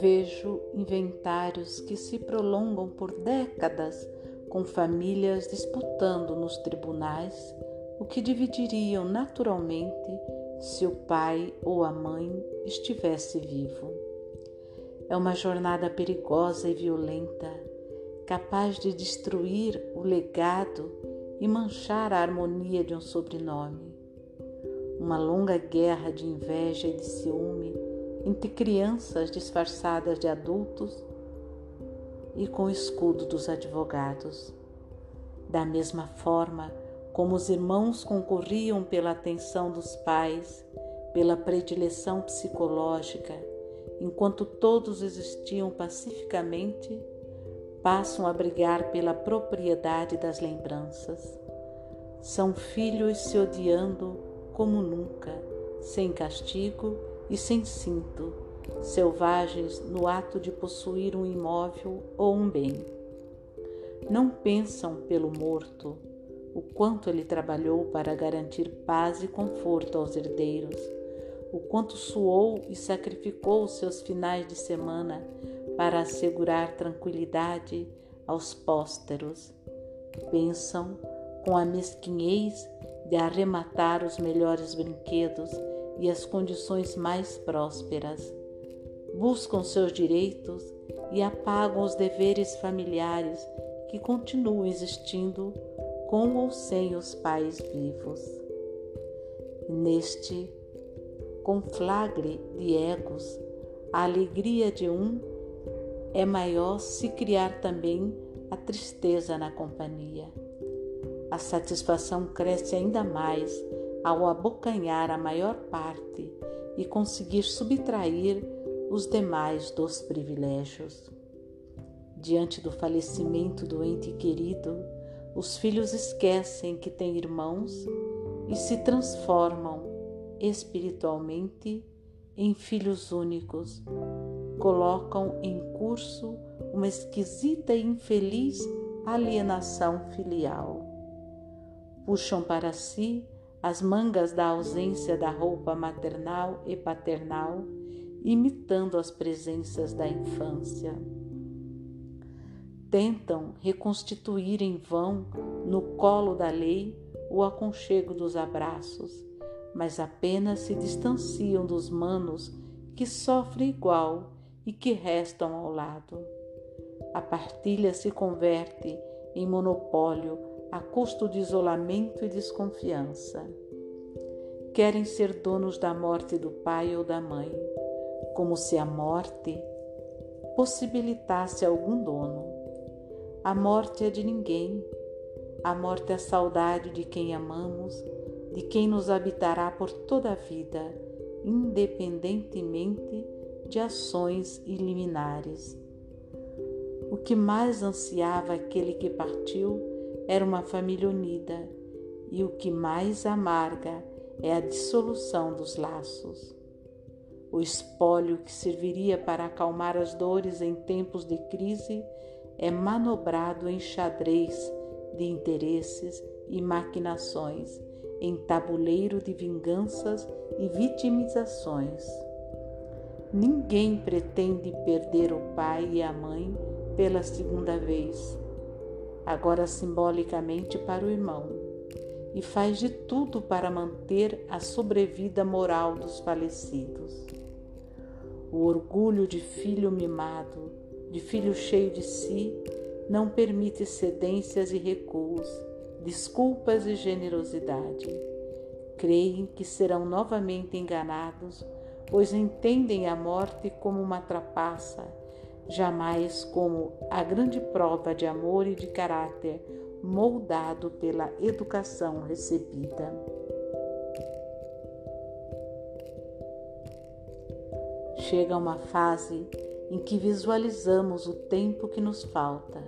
Vejo inventários que se prolongam por décadas, com famílias disputando nos tribunais o que dividiriam naturalmente se o pai ou a mãe estivesse vivo. É uma jornada perigosa e violenta, capaz de destruir o legado e manchar a harmonia de um sobrenome. Uma longa guerra de inveja e de ciúme entre crianças disfarçadas de adultos e com o escudo dos advogados. Da mesma forma como os irmãos concorriam pela atenção dos pais, pela predileção psicológica, enquanto todos existiam pacificamente, passam a brigar pela propriedade das lembranças. São filhos se odiando como nunca, sem castigo e sem cinto, selvagens no ato de possuir um imóvel ou um bem. Não pensam pelo morto, o quanto ele trabalhou para garantir paz e conforto aos herdeiros, o quanto suou e sacrificou seus finais de semana para assegurar tranquilidade aos pósteros. Pensam com a mesquinhez de arrematar os melhores brinquedos e as condições mais prósperas. Buscam seus direitos e apagam os deveres familiares que continuam existindo com ou sem os pais vivos. Neste conflagre de egos, a alegria de um é maior se criar também a tristeza na companhia. A satisfação cresce ainda mais ao abocanhar a maior parte e conseguir subtrair os demais dos privilégios. Diante do falecimento do ente querido, os filhos esquecem que têm irmãos e se transformam espiritualmente em filhos únicos. Colocam em curso uma esquisita e infeliz alienação filial. Puxam para si as mangas da ausência da roupa maternal e paternal, imitando as presenças da infância. Tentam reconstituir em vão, no colo da lei, o aconchego dos abraços, mas apenas se distanciam dos manos que sofrem igual e que restam ao lado. A partilha se converte em monopólio a custo de isolamento e desconfiança. Querem ser donos da morte do pai ou da mãe, como se a morte possibilitasse algum dono. A morte é de ninguém. A morte é a saudade de quem amamos, de quem nos habitará por toda a vida, independentemente de ações iliminares. O que mais ansiava aquele que partiu era uma família unida e o que mais amarga é a dissolução dos laços. O espólio que serviria para acalmar as dores em tempos de crise é manobrado em xadrez de interesses e maquinações, em tabuleiro de vinganças e vitimizações. Ninguém pretende perder o pai e a mãe pela segunda vez agora simbolicamente para o irmão, e faz de tudo para manter a sobrevida moral dos falecidos. O orgulho de filho mimado, de filho cheio de si, não permite cedências e recuos, desculpas e generosidade. Creem que serão novamente enganados, pois entendem a morte como uma trapaça jamais como a grande prova de amor e de caráter moldado pela educação recebida. Chega uma fase em que visualizamos o tempo que nos falta,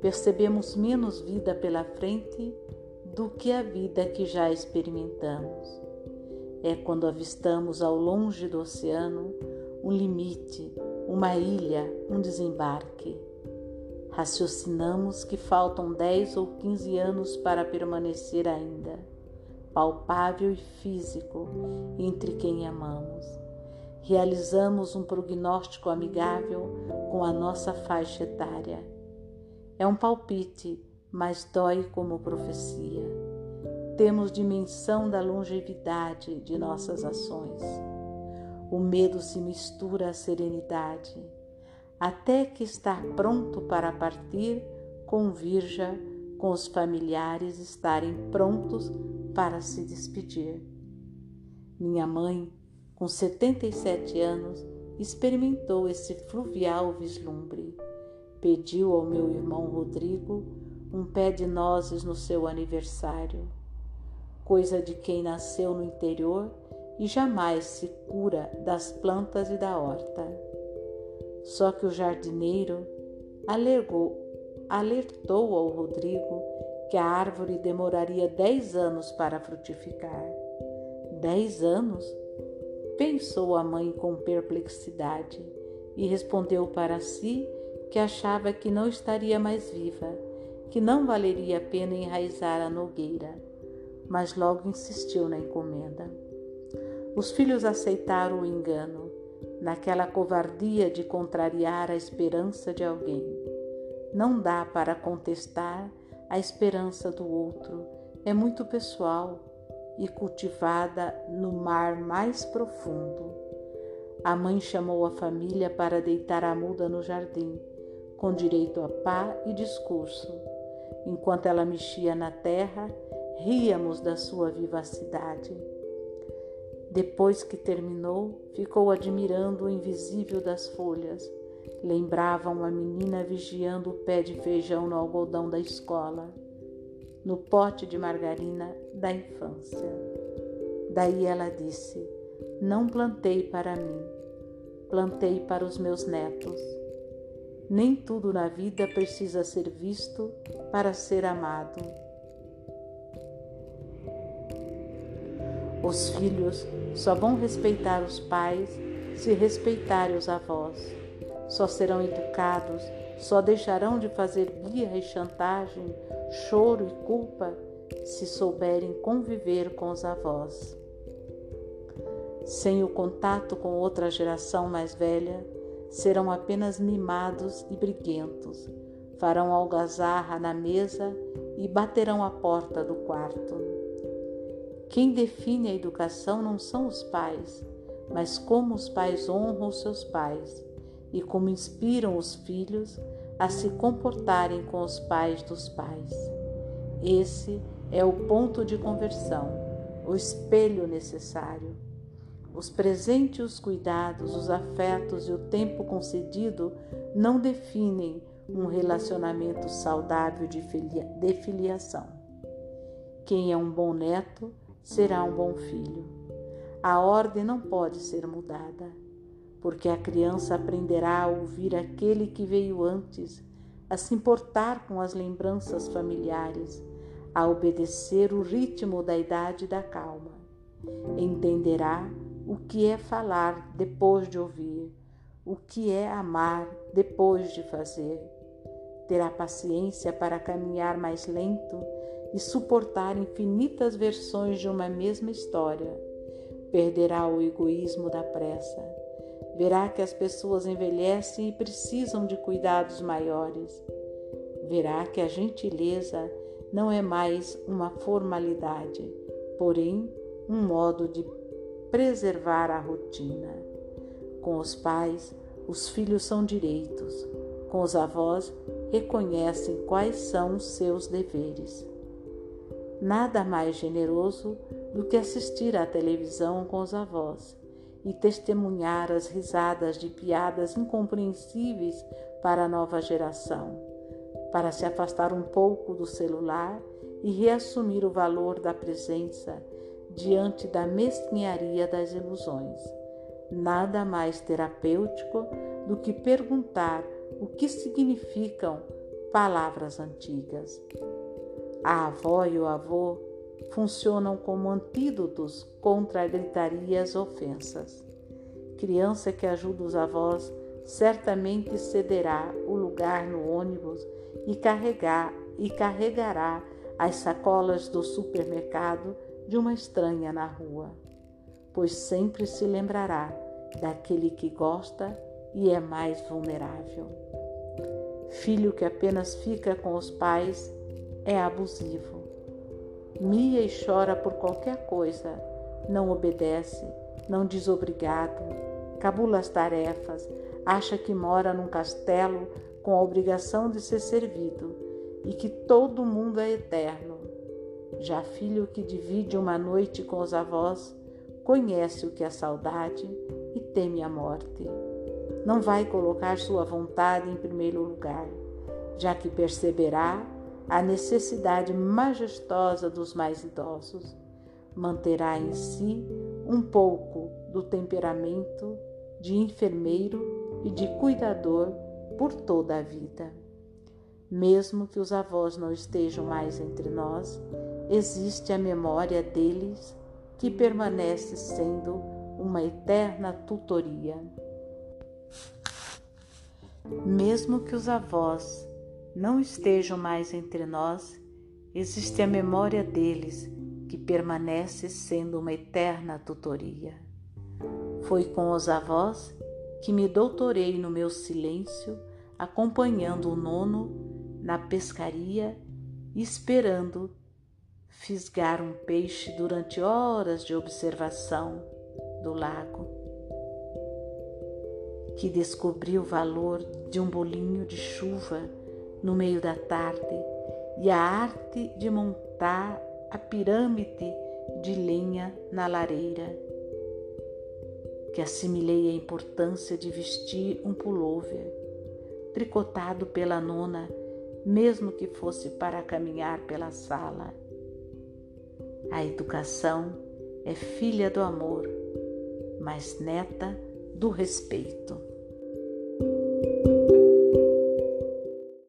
percebemos menos vida pela frente do que a vida que já experimentamos. É quando avistamos ao longe do oceano um limite, uma ilha, um desembarque. Raciocinamos que faltam 10 ou 15 anos para permanecer ainda. palpável e físico entre quem amamos. Realizamos um prognóstico amigável com a nossa faixa etária. É um palpite, mas dói como profecia. Temos dimensão da longevidade de nossas ações. O medo se mistura à serenidade, até que estar pronto para partir, convirja com os familiares estarem prontos para se despedir. Minha mãe, com 77 anos, experimentou esse fluvial vislumbre. Pediu ao meu irmão Rodrigo um pé de nozes no seu aniversário, coisa de quem nasceu no interior e jamais se cura das plantas e da horta. Só que o jardineiro alertou ao Rodrigo que a árvore demoraria dez anos para frutificar. Dez anos? Pensou a mãe com perplexidade e respondeu para si que achava que não estaria mais viva, que não valeria a pena enraizar a nogueira, mas logo insistiu na encomenda. Os filhos aceitaram o engano, naquela covardia de contrariar a esperança de alguém. Não dá para contestar a esperança do outro, é muito pessoal e cultivada no mar mais profundo. A mãe chamou a família para deitar a muda no jardim, com direito a pá e discurso. Enquanto ela mexia na terra, ríamos da sua vivacidade. Depois que terminou, ficou admirando o invisível das folhas lembrava uma menina vigiando o pé de feijão no algodão da escola, no pote de margarina da infância. Daí ela disse: Não plantei para mim, plantei para os meus netos. Nem tudo na vida precisa ser visto para ser amado. Os filhos só vão respeitar os pais se respeitarem os avós só serão educados, só deixarão de fazer birra e chantagem, choro e culpa se souberem conviver com os avós. Sem o contato com outra geração mais velha, serão apenas mimados e briguentos, farão algazarra na mesa e baterão a porta do quarto. Quem define a educação não são os pais, mas como os pais honram os seus pais e como inspiram os filhos a se comportarem com os pais dos pais. Esse é o ponto de conversão, o espelho necessário. Os presentes, os cuidados, os afetos e o tempo concedido não definem um relacionamento saudável de, de filiação. Quem é um bom neto será um bom filho. A ordem não pode ser mudada porque a criança aprenderá a ouvir aquele que veio antes, a se importar com as lembranças familiares, a obedecer o ritmo da idade e da calma. Entenderá o que é falar depois de ouvir, o que é amar depois de fazer. Terá paciência para caminhar mais lento e suportar infinitas versões de uma mesma história. Perderá o egoísmo da pressa Verá que as pessoas envelhecem e precisam de cuidados maiores. Verá que a gentileza não é mais uma formalidade, porém um modo de preservar a rotina. Com os pais, os filhos são direitos. Com os avós, reconhecem quais são os seus deveres. Nada mais generoso do que assistir à televisão com os avós e testemunhar as risadas de piadas incompreensíveis para a nova geração, para se afastar um pouco do celular e reassumir o valor da presença diante da mesquinharia das ilusões. Nada mais terapêutico do que perguntar o que significam palavras antigas. A avó e o avô funcionam como antídotos contra a gritaria e as ofensas. Criança que ajuda os avós certamente cederá o lugar no ônibus e, carregar, e carregará as sacolas do supermercado de uma estranha na rua, pois sempre se lembrará daquele que gosta e é mais vulnerável. Filho que apenas fica com os pais é abusivo. Mia e chora por qualquer coisa, não obedece, não diz obrigado, cabula as tarefas, acha que mora num castelo com a obrigação de ser servido e que todo mundo é eterno. Já filho que divide uma noite com os avós, conhece o que é saudade e teme a morte. Não vai colocar sua vontade em primeiro lugar, já que perceberá a necessidade majestosa dos mais idosos. Manterá em si um pouco do temperamento de enfermeiro e de cuidador por toda a vida. Mesmo que os avós não estejam mais entre nós, existe a memória deles que permanece sendo uma eterna tutoria. Mesmo que os avós não estejam mais entre nós, existe a memória deles que permanece sendo uma eterna tutoria. Foi com os avós que me doutorei no meu silêncio, acompanhando o nono na pescaria e esperando fisgar um peixe durante horas de observação do lago, que descobri o valor de um bolinho de chuva no meio da tarde e a arte de montar a pirâmide de lenha na lareira que assimilei a importância de vestir um pullover, tricotado pela nona, mesmo que fosse para caminhar pela sala. A educação é filha do amor, mas neta do respeito.